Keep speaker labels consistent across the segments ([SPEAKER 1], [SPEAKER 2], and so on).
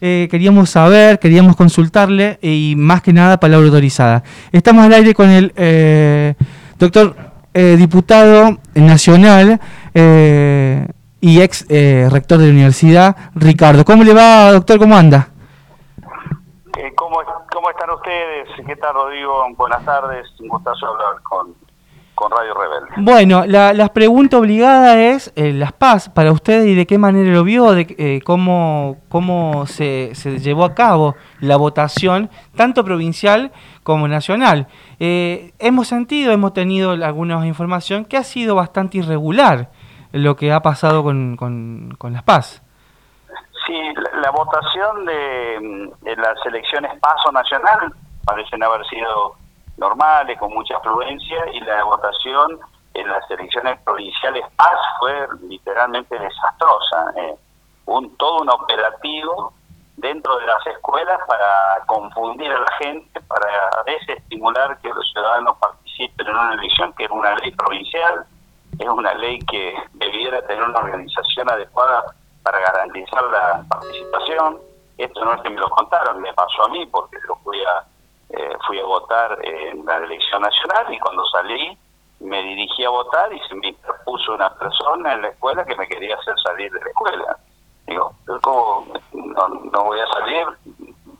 [SPEAKER 1] eh, queríamos saber, queríamos consultarle y más que nada palabra autorizada. Estamos al aire con el eh, doctor eh, diputado nacional y ex rector de la universidad, Ricardo. ¿Cómo le va, doctor? ¿Cómo anda?
[SPEAKER 2] ¿cómo, ¿Cómo están ustedes? ¿Qué tal, Rodrigo? Buenas tardes. Un gustazo hablar con, con Radio Rebelde.
[SPEAKER 1] Bueno, la, pregunta obligada es eh, las paz para usted y de qué manera lo vio, de eh, cómo, cómo se, se, llevó a cabo la votación, tanto provincial como nacional. Eh, hemos sentido, hemos tenido alguna información que ha sido bastante irregular lo que ha pasado con, con, con las paz.
[SPEAKER 2] Sí, la, votación de, de las elecciones paso nacional parecen haber sido normales, con mucha afluencia, y la votación en las elecciones provinciales PAS fue literalmente desastrosa. Eh, un todo un operativo dentro de las escuelas para confundir a la gente, para desestimular que los ciudadanos participen en una elección que es una ley provincial, es una ley que debiera tener una organización adecuada para garantizar la participación. Esto no es que me lo contaron, me pasó a mí porque lo fui a eh, fui a votar en la elección nacional y cuando salí me dirigí a votar y se me interpuso una persona en la escuela que me quería hacer salir de la escuela. Digo, ¿cómo no, no voy a salir?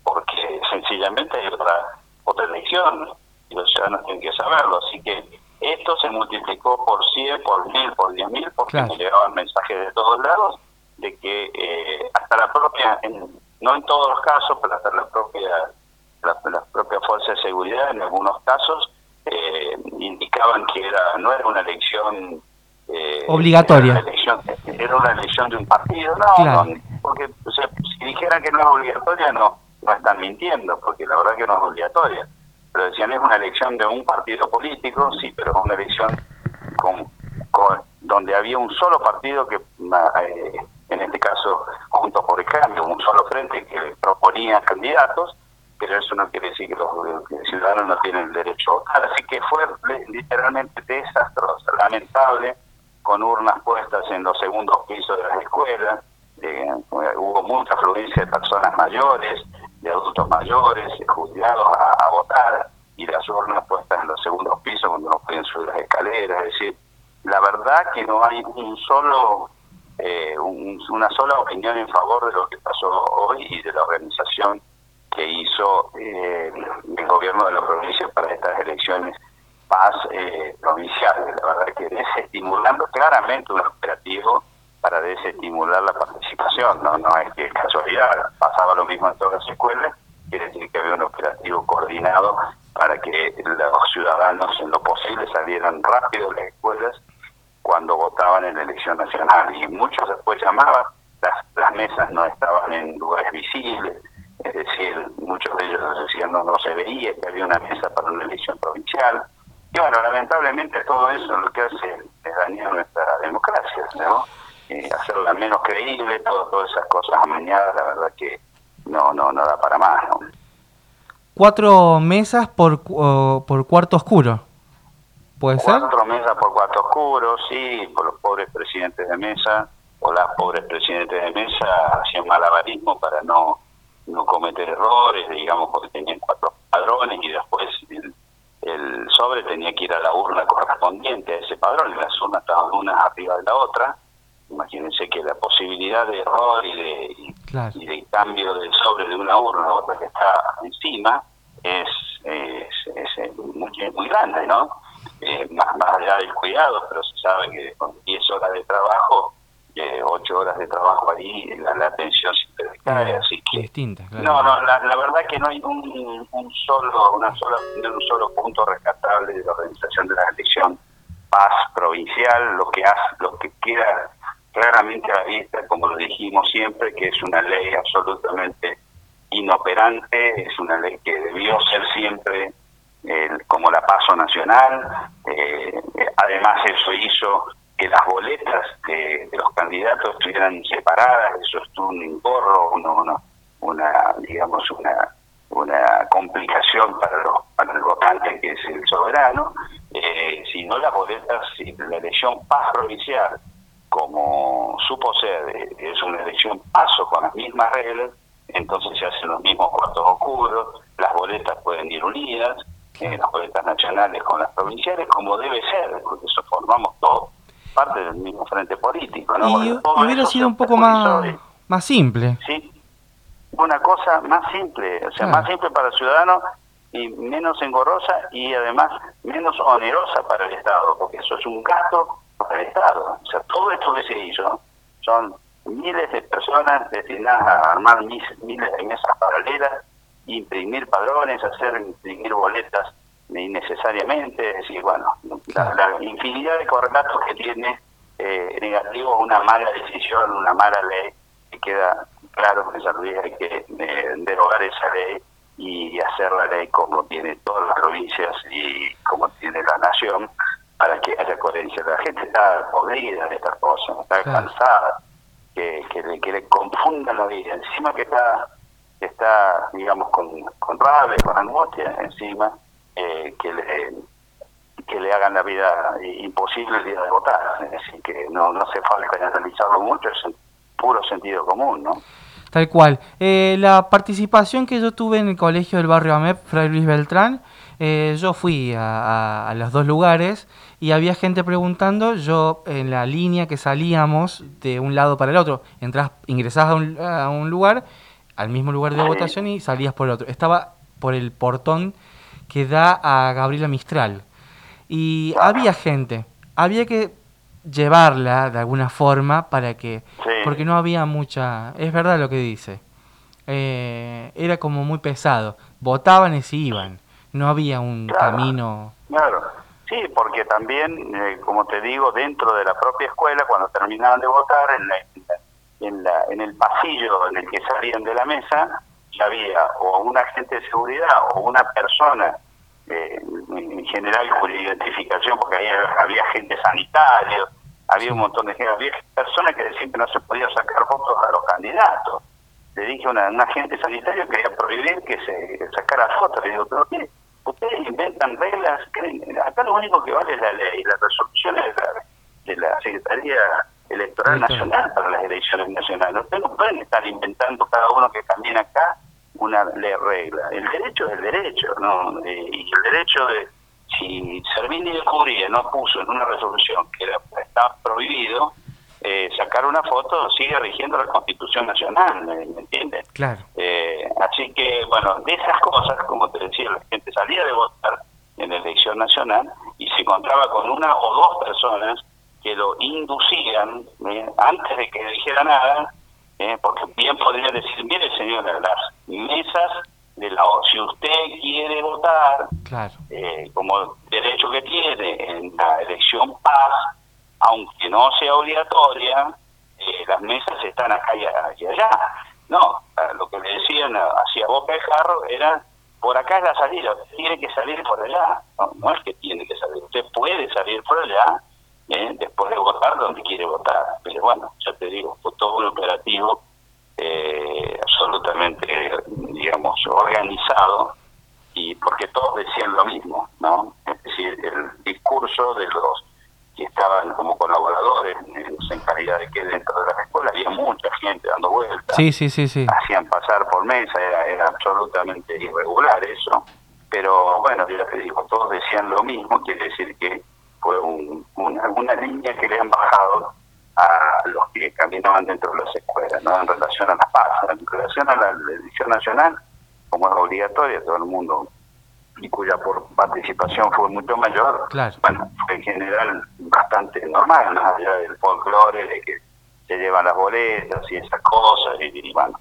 [SPEAKER 2] Porque sencillamente hay otra, otra elección y los ciudadanos tienen que saberlo. Así que esto se multiplicó por 100, por 1000, por 10.000, porque me llegaban mensajes de todos lados de que eh, hasta la propia, no en todos los casos, pero hasta la propia las la propias fuerzas de seguridad en algunos casos eh, indicaban que era no era una elección
[SPEAKER 1] eh, obligatoria.
[SPEAKER 2] era una elección, era una elección de un partido no, porque si dijeran que no es obligatoria no no están mintiendo porque la verdad que no es obligatoria. Pero decían es una elección de un partido político sí pero es una elección con, con donde había un solo partido que eh, en este caso junto por el cambio un solo frente que proponía candidatos pero eso no quiere decir que los, ciudadanos no tienen el derecho a votar. Así que fue literalmente desastroso, lamentable, con urnas puestas en los segundos pisos de las escuelas, eh, hubo mucha afluencia de personas mayores, de adultos mayores, jubilados a, votar, y las urnas puestas en los segundos pisos cuando no pueden subir las escaleras. Es decir, la verdad que no hay un solo eh, una sola opinión en favor de lo que pasó hoy y de la organización que hizo eh, el gobierno de la provincia para estas elecciones paz eh, provinciales. La verdad que desestimulando claramente un operativo para desestimular la participación. No, no es que casualidad, pasaba lo mismo en todas las escuelas, quiere decir que había un operativo coordinado para que los ciudadanos en lo posible salieran rápido de las escuelas cuando votaban en la elección nacional. Y muchos después llamaban, las, las mesas no estaban en lugares visibles, es decir, muchos de ellos decían no, no se veía que había una mesa para una elección provincial. Y bueno, lamentablemente todo eso lo que hace es dañar nuestra democracia, ¿no? Eh, hacerla menos creíble, todo, todas esas cosas amañadas, la verdad que no, no, no da para más, ¿no?
[SPEAKER 1] Cuatro mesas por, por cuarto oscuro, ¿puede
[SPEAKER 2] ser? Cuatro mesas por cuarto oscuro, sí, por los pobres presidentes de mesa, o las pobres presidentes de mesa hacían malabarismo para no no cometer errores, digamos, porque tenían cuatro padrones y después el, sobre tenía que ir a la urna correspondiente a ese padrón y las urnas estaban una arriba de la otra. Imagínense que la posibilidad de error y de, y de cambio del sobre de una urna a otra que está encima es, es, muy, muy grande, ¿no? Eh, más, más allá del cuidado, pero se sabe que con 10 horas de trabajo ocho horas de trabajo ahí, la, la atención siempre cae, así que...
[SPEAKER 1] Distinta,
[SPEAKER 2] No, no, la, la, verdad que no hay un, solo, una sola, un solo punto rescatable de la organización de la elección paz provincial, lo que hace, lo que queda claramente a la vista, como lo dijimos siempre, que es una ley absolutamente inoperante, es una ley que debió ser siempre como la paso nacional, eh, además eso hizo que las boletas de, los candidatos estuvieran separadas, eso es un engorro, una, una, digamos, una, una complicación para, los, para el votante que es el soberano, eh, si no las boletas, si la elección paz provincial, como supo ser, es una elección paso con las mismas reglas, entonces se hacen los mismos cuartos oscuros, las boletas pueden ir unidas, eh, las boletas nacionales con las provinciales, como debe ser, porque eso formamos todo, parte del mismo frente político. ¿no?
[SPEAKER 1] Y hubiera sido un poco más, más simple.
[SPEAKER 2] Sí, una cosa más simple, o sea, más simple para el ciudadano y menos engorrosa y además menos onerosa para el Estado, porque eso es un gasto para el Estado. O sea, todo esto que se hizo son miles de personas destinadas a armar miles de mesas paralelas, imprimir padrones, hacer imprimir boletas innecesariamente, es decir, bueno, la, infinidad de correlatos que tiene eh, negativo una mala decisión, una mala ley, que queda claro que San Luis hay que eh, derogar esa ley y hacer la ley como tiene todas las provincias y como tiene la nación para que haya coherencia. La gente está podrida de estas cosas, está cansada, que, que, le, que le confundan la vida. Encima que está, está digamos, con, con rabia, con angustia, encima, eh, que le que le hagan la vida imposible el día de votar. Es decir, que no, no hace falta analizarlo mucho, es puro sentido común, ¿no?
[SPEAKER 1] Tal cual. Eh, la participación que yo tuve en el colegio del barrio AMEP, Fray Luis Beltrán, eh, yo fui a, los dos lugares y había gente preguntando, yo en la línea que salíamos de un lado para el otro, entras, ingresabas a un, lugar, al mismo lugar de votación y salías por el otro. Estaba por el portón que da a Gabriela Mistral. Y había gente, había que llevarla de alguna forma para que porque no había mucha es verdad lo que dice eh, era como muy pesado votaban y se iban no había un camino.
[SPEAKER 2] Claro. Sí porque también eh, como te digo dentro de la propia escuela cuando terminaban de votar en en, la, en el pasillo en el que salían de la mesa ya había o un agente de seguridad o una persona eh, en general con identificación, porque ahí había gente sanitaria, había un montón de gente, había personas que decían que no se podía sacar fotos a los candidatos. Le dije a una, un agente sanitario que quería prohibir que se sacara fotos. Le digo, ¿pero qué? Ustedes inventan reglas, acá lo único que vale es la ley, las resoluciones de la, de la Secretaría Electoral Nacional para las elecciones nacionales. Ustedes no pueden estar inventando cada uno que camina acá una le regla. El derecho es el derecho, ¿no? Eh, y el derecho de, si Servini de no puso en una resolución que era, está prohibido, eh, sacar una foto sigue rigiendo la Constitución Nacional, ¿me, entiendes?
[SPEAKER 1] Claro.
[SPEAKER 2] Eh, así que, bueno, de esas cosas, como te decía, la gente salía de votar en la elección nacional y se encontraba con una o dos personas que lo inducían, antes de que dijera nada, ¿eh? porque bien podría decir, mire señora, las mesas de la si usted quiere votar eh, como derecho que tiene en la elección paz, aunque no sea obligatoria, eh, las mesas están acá y, allá. No, lo que le decían hacia boca de jarro era, por acá es la salida, usted tiene que salir por allá. No, no es que tiene que salir, usted puede salir por allá, ¿eh? después de votar donde quiere votar. Pero bueno, ya te digo, fue todo un operativo eh, absolutamente, digamos, organizado y porque todos decían lo mismo, ¿no? Es decir, el discurso de los que estaban como colaboradores en calidad de que dentro de la escuela había mucha gente dando vueltas.
[SPEAKER 1] Sí, sí, sí, sí.
[SPEAKER 2] Hacían pasar por mesa, era, era absolutamente irregular eso. Pero bueno, yo te digo, todos decían lo mismo, quiere decir que fue una, línea que le han bajado que caminaban dentro de las escuelas, ¿no? En relación a las paz, en relación a la elección nacional, como es obligatoria, todo el mundo, y cuya por participación fue mucho mayor, bueno, fue en general bastante normal, más allá del folclore de que se llevan las boletas y esas cosas, y, bueno,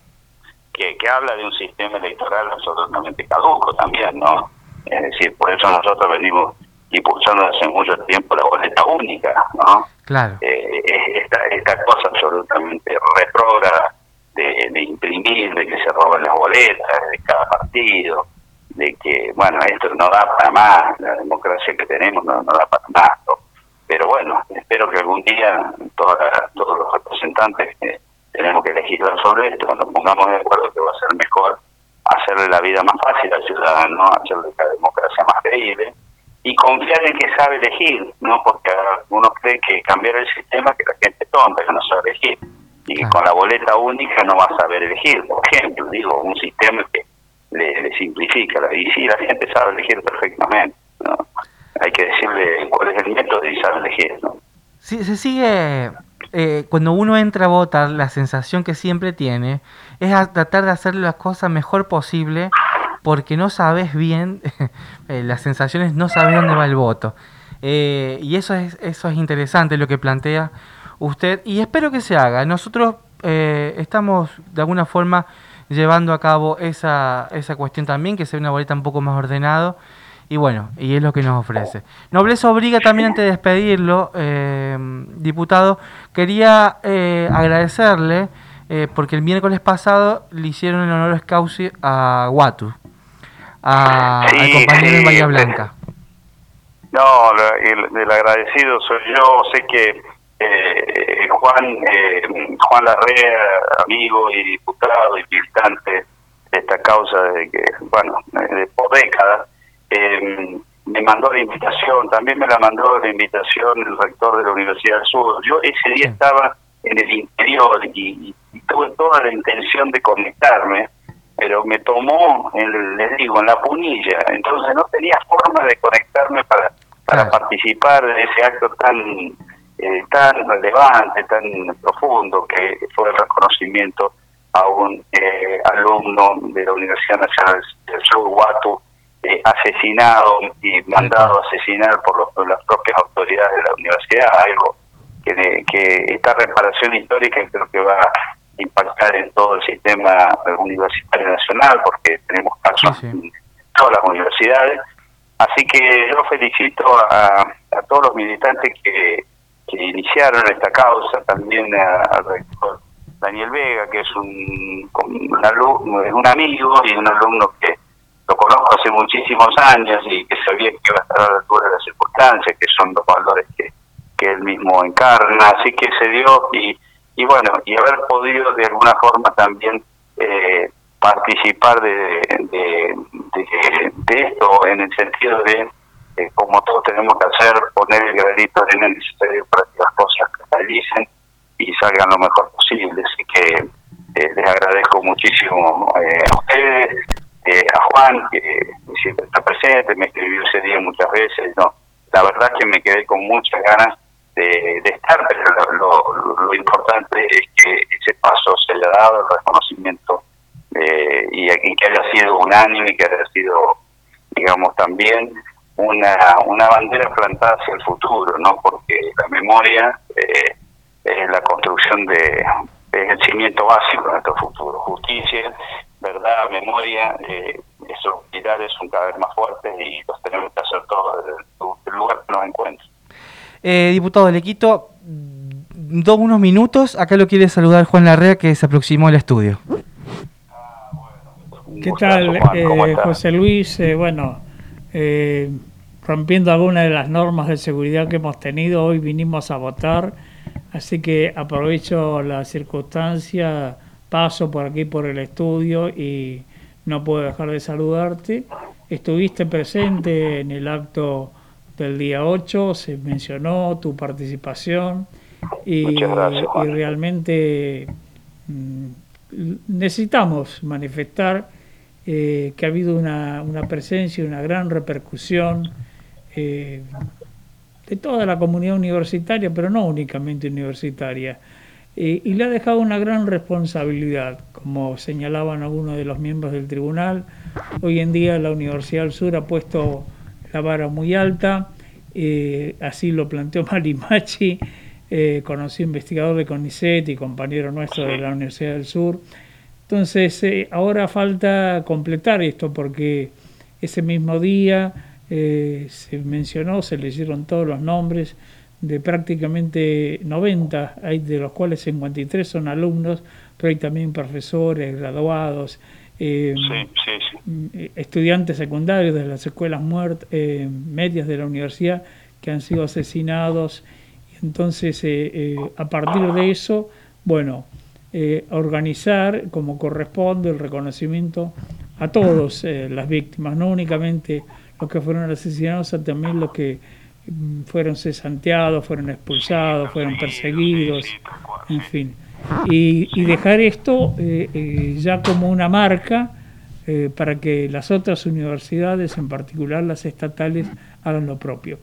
[SPEAKER 2] que, que habla de un sistema electoral absolutamente caduco también, ¿no? Es decir, por eso nosotros venimos impulsando hace mucho tiempo la boleta única, ¿no?
[SPEAKER 1] Claro.
[SPEAKER 2] Eh, esta, esta cosa absolutamente retrógrada de, de, imprimir, de que se roban las boletas de cada partido, de que, bueno, esto no da para más, la democracia que tenemos no, no da para más. Pero bueno, espero que algún día todos los representantes que tenemos que legislar sobre esto, nos pongamos de acuerdo que va a ser mejor hacerle la vida más fácil al ciudadano, hacerle la democracia más creíble y confiar en que sabe elegir, ¿no? Porque uno cree que cambiar el sistema que la gente tonta, que no sabe elegir. y con la boleta única no vas a saber elegir, por ejemplo, digo, un sistema que le, simplifica la y sí, la gente sabe elegir perfectamente, ¿no? Hay que decirle cuál es el método y sabe elegir, ¿no?
[SPEAKER 1] Sí, se sigue, eh, cuando uno entra a votar, la sensación que siempre tiene es tratar de hacer las cosas mejor posible porque no sabes bien, eh, las sensaciones no sabes dónde va el voto. Eh, y eso es, eso es interesante lo que plantea usted y espero que se haga. Nosotros eh, estamos de alguna forma llevando a cabo esa, esa cuestión también, que sea una boleta un poco más ordenado. Y bueno, y es lo que nos ofrece. Nobleza obliga también antes de despedirlo, diputado, quería agradecerle porque el miércoles pasado le hicieron el honor causi a Guatu, a, al compañero en Bahía Blanca.
[SPEAKER 2] No, el, el, agradecido soy yo. Sé que eh, Juan eh, Juan Larrea, amigo y diputado y militante de esta causa de que, bueno, de, por décadas, eh, me mandó la invitación, también me la mandó la invitación el rector de la Universidad del Sur. Yo ese día estaba en el interior y, tuve toda la intención de conectarme, pero me tomó, en, les digo, en la punilla, entonces no tenía forma de conectarme para para participar de ese acto tan eh, tan relevante, tan profundo que fue el reconocimiento a un eh, alumno de la Universidad Nacional del Sur, Huatu, eh, asesinado y mandado a asesinar por, las propias autoridades de la universidad, algo que, que esta reparación histórica creo que va a impactar en todo el sistema universitario nacional, porque tenemos casos en todas las universidades, Así que yo felicito a, todos los militantes que, iniciaron esta causa, también al rector Daniel Vega, que es un, un, alumno, es un amigo y un alumno que lo conozco hace muchísimos años y que sabía que iba a estar a la altura de las circunstancias, que son los valores que, que él mismo encarna. Así que se dio y, y bueno, y haber podido de alguna forma también eh, participar de, de, esto en el sentido de, eh, como todos tenemos que hacer, poner el granito de arena necesario para que las cosas realicen y salgan lo mejor posible. Así que eh, les agradezco muchísimo eh, a ustedes, a Juan, que siempre está presente, me escribió ese día muchas veces. no La verdad que me quedé con muchas ganas de, estar, pero lo, importante es que ese paso se le ha dado, el reconocimiento eh, y, que haya sido unánime, que haya sido, digamos, también una, una bandera plantada hacia el futuro, ¿no? Porque la memoria eh, es la construcción de, es el cimiento básico de nuestro futuro. Justicia, verdad, memoria, eh, esos pilares son cada vez más fuertes y los tenemos que hacer todos desde el lugar que nos encuentren.
[SPEAKER 1] Eh, diputado, le quito dos unos minutos. Acá lo quiere saludar Juan Larrea, que se aproximó al estudio.
[SPEAKER 3] ¿Qué tal, eh, José Luis? Eh, bueno, eh, rompiendo algunas de las normas de seguridad que hemos tenido, hoy vinimos a votar, así que aprovecho la circunstancia, paso por aquí por el estudio y no puedo dejar de saludarte. Estuviste presente en el acto del día 8, se mencionó tu participación y, y realmente mm, necesitamos manifestar eh, que ha habido una, una, presencia y una gran repercusión eh, de toda la comunidad universitaria, pero no únicamente universitaria. Eh, y le ha dejado una gran responsabilidad, como señalaban algunos de los miembros del tribunal. Hoy en día la Universidad del Sur ha puesto la vara muy alta, así lo planteó Marimachi, conocido investigador de CONICET y compañero nuestro de la Universidad del Sur. Entonces, eh, ahora falta completar esto porque ese mismo día eh, se mencionó, se leyeron todos los nombres de prácticamente 90, hay de los cuales 53 son alumnos, pero hay también profesores, graduados, eh, estudiantes secundarios de las escuelas medias de la universidad que han sido asesinados. Entonces, a partir de eso, bueno, eh, organizar como corresponde el reconocimiento a todos eh, las víctimas, no únicamente los que fueron asesinados, sino también los que mm, fueron cesanteados, fueron expulsados, fueron perseguidos, en fin. Y, dejar esto ya como una marca para que las otras universidades, en particular las estatales, hagan lo propio.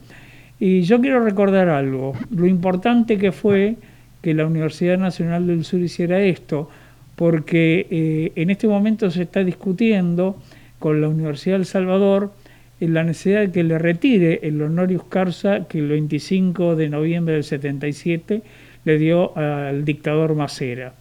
[SPEAKER 3] Y yo quiero recordar algo, lo importante que fue que la Universidad Nacional del Sur hiciera esto, porque eh, en este momento se está discutiendo con la Universidad del Salvador en la necesidad de que le retire el honorius causa que el 25 de noviembre del 77 le dio al dictador Macera.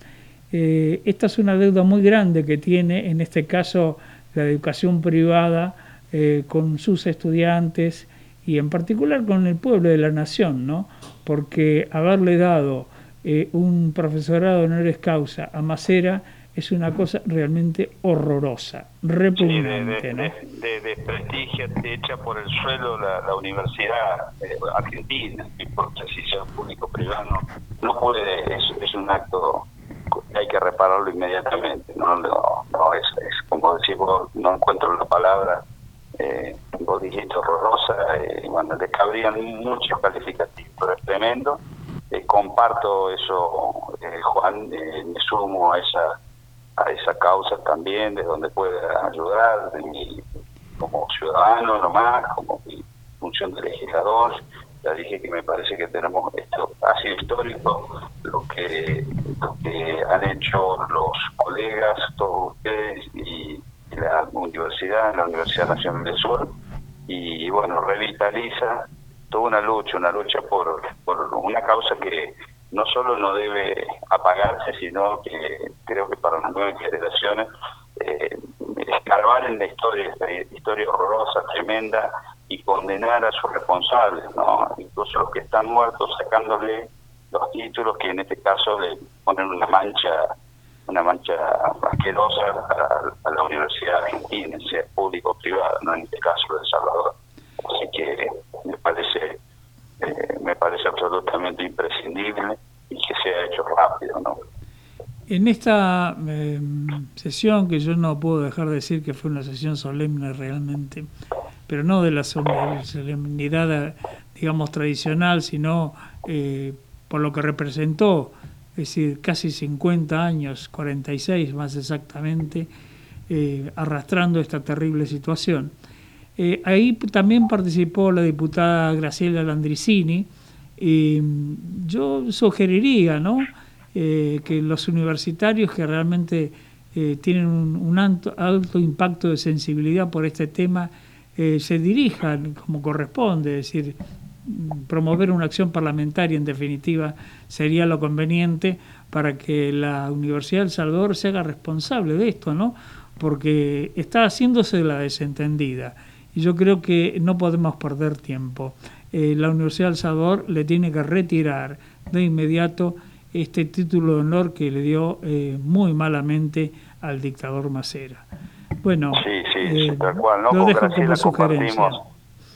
[SPEAKER 3] Eh, esta es una deuda muy grande que tiene, en este caso, la educación privada eh, con sus estudiantes y en particular con el pueblo de la nación, ¿no? porque haberle dado eh, un profesorado honores causa a Macera es una cosa realmente horrorosa, repugnante.
[SPEAKER 2] de, de, desprestigio hecha por el suelo la, universidad eh, argentina, no importa si sea público o privado, no, puede, es, un acto que hay que repararlo inmediatamente. No, no, es, como decimos, no encuentro la palabra eh, vos dijiste horrorosa, eh, bueno, le cabrían muchos calificativos, pero es tremendo. Eh, comparto eso, eh, Juan, eh, me sumo a esa a esa causa también, de donde pueda ayudar, como ciudadano nomás, como mi función de legislador. Ya dije que me parece que tenemos esto, ha sido histórico lo que, lo que han hecho los colegas, todos ustedes y la universidad, la Universidad Nacional del Sur, y bueno, revitaliza toda una lucha, una lucha por, por una causa que no solo no debe apagarse, sino que creo que para las nuevas generaciones eh, escarbar en la historia, esta historia horrorosa, tremenda, y condenar a sus responsables, ¿no? incluso los que están muertos, sacándole los títulos que en este caso le ponen una mancha una mancha asquerosa a, la Universidad Argentina, sea público o privada, no en este caso de Salvador. Así que me parece eh, me parece absolutamente imprescindible y que sea hecho rápido, ¿no?
[SPEAKER 3] En esta eh, sesión, que yo no puedo dejar de decir que fue una sesión solemne realmente, pero no de la solemnidad, digamos, tradicional, sino eh, por lo que representó es decir, casi 50 años, 46 más exactamente, eh, arrastrando esta terrible situación. Eh, ahí también participó la diputada Graciela Landricini. y yo sugeriría ¿no? Eh, que los universitarios que realmente tienen un, alto, alto, impacto de sensibilidad por este tema se dirijan como corresponde, es decir, promover una acción parlamentaria, en definitiva, sería lo conveniente para que la Universidad del Salvador se haga responsable de esto, ¿no? Porque está haciéndose la desentendida. Y yo creo que no podemos perder tiempo. Eh, la Universidad del Salvador le tiene que retirar de inmediato este título de honor que le dio eh, muy malamente al dictador Macera. Bueno,
[SPEAKER 2] sí, sí, eh, tal cual, ¿no? Lo dejo como sugerencia.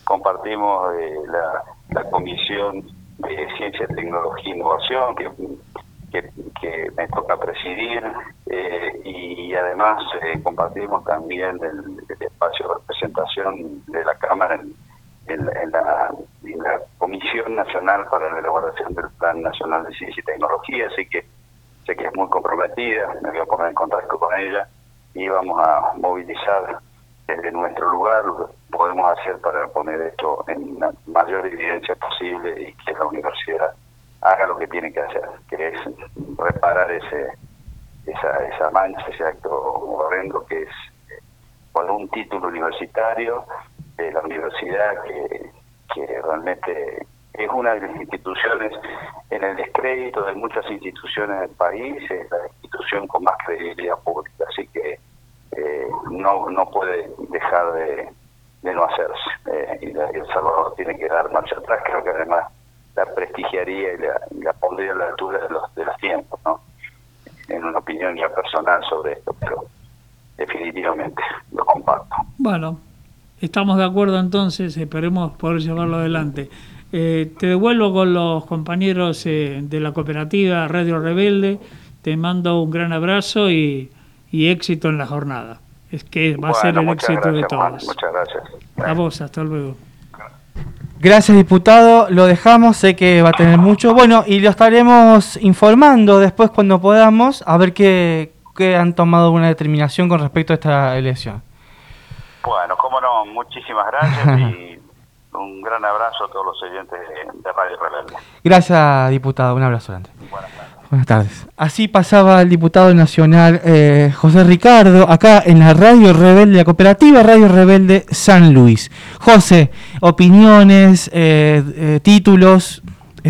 [SPEAKER 2] Compartimos, la la Comisión de Ciencia, Tecnología e Innovación, que, que, me toca presidir, eh, y además eh, compartimos también el, espacio de representación de la Cámara en, la, Comisión Nacional para la Elaboración del Plan Nacional de Ciencia y Tecnología, así que sé que es muy comprometida, me voy a poner en contacto con ella y vamos a movilizar desde nuestro lugar podemos hacer para poner esto en la mayor evidencia posible y que la universidad haga lo que tiene que hacer, que es reparar ese esa, esa mancha, ese acto horrendo que es con un título universitario de la universidad que, realmente es una de las instituciones en el descrédito de muchas instituciones del país, es la institución con más credibilidad pública, así que eh, no, no puede dejar de, de no hacerse. Eh, y, El Salvador tiene que dar marcha atrás, creo que además la prestigiaría y la, la pondría a la altura de los, de los tiempos, ¿no? En una opinión ya personal sobre esto, pero definitivamente lo comparto.
[SPEAKER 3] Bueno, estamos de acuerdo entonces, esperemos poder llevarlo adelante. Eh, te devuelvo con los compañeros eh, de la cooperativa Radio Rebelde, te mando un gran abrazo y, y éxito en la jornada es que va a ser el éxito de todos.
[SPEAKER 2] muchas gracias.
[SPEAKER 3] A vos, hasta luego.
[SPEAKER 1] Gracias, diputado. Lo dejamos, sé que va a tener mucho. Bueno, y lo estaremos informando después cuando podamos, a ver qué, han tomado una determinación con respecto a esta elección.
[SPEAKER 2] Bueno, cómo no, muchísimas gracias y un gran abrazo a todos los oyentes de, Radio Rebelde.
[SPEAKER 1] Gracias, diputado. Un abrazo grande. Buenas tardes. Buenas tardes. Así pasaba el diputado nacional eh, José Ricardo, acá en la Radio Rebelde, la cooperativa Radio Rebelde San Luis. José, opiniones, eh, eh, títulos,